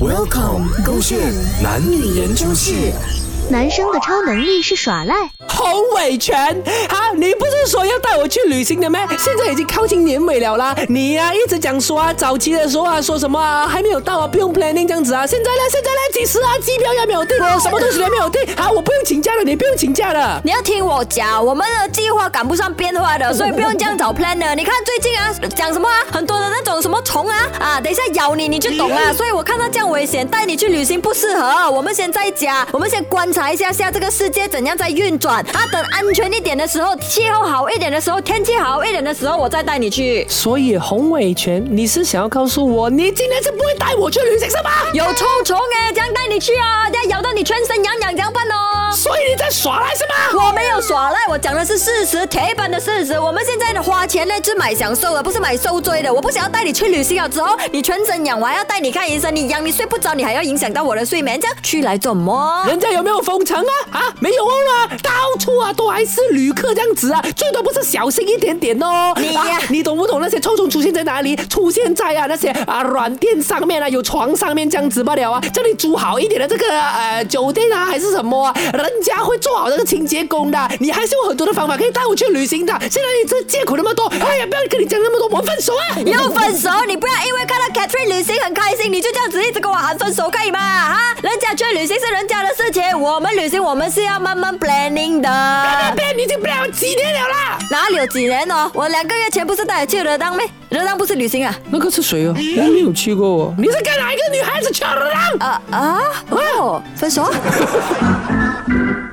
Welcome，勾选男女研究室。男生的超能力是耍赖。洪伟全，哈，你不是说要带我去旅行的吗？现在已经靠近年尾了啦，你呀、一直讲说啊，早期的时候啊，说什么啊，还没有到啊，不用 planning 这样子啊，现在呢，现在呢，几时啊，机票也没有订哦，什么东西也没有订，啊，我不用请假了，你不用请假了。你要听我讲，我们的计划赶不上变化的，所以不用这样找 plan 的。你看最近啊，讲什么啊，很多的那种什么虫啊啊，等一下咬你你就懂了。所以我看到这样危险，带你去旅行不适合。我们先在家，我们先观察一下下这个世界怎样在运转。啊，等安全一点的时候，气候好一点的时候，天气好一点的时候，我再带你去。所以洪伟全，你是想要告诉我，你今天是不会带我去旅行是吗？有臭虫哎，这样带你去啊，这样咬到你全身痒痒，怎样办哦？耍赖是吗？我没有耍赖，我讲的是事实，铁板的事实。我们现在的花钱呢是买享受的，不是买受罪的。我不想要带你去旅行了之后，你全身痒，我还要带你看医生，你痒你睡不着，你还要影响到我的睡眠，这样去来做么？人家有没有封城啊？啊，没有啊，到处啊都还是旅客这样子啊，最多不是小心一点点哦。你呀啊你懂不懂那些臭虫出现在哪里？出现在啊那些啊软垫上面啊，有床上面这样子罢了啊。叫你租好一点的这个呃酒店啊，还是什么啊，人家会做好这个清洁工的。你还是有很多的方法可以带我去旅行的。现在你这借口那么多，哎呀，不要跟你讲那么多，我们分手啊！要分手，你不要因为看到 Catherine 旅行很开心，你就这样子一直跟我喊分手，可以吗？哈，人家去旅行是人家的事情，我们旅行我们是要慢慢 planning 的。那边你已经不了几年了啦。哪里有几年哦？我两个月前不是带你去热当咩？热浪不是旅行啊？那个是谁啊？我没有去过哦。你是跟哪一个女孩子去了？啊啊哦，分手啊？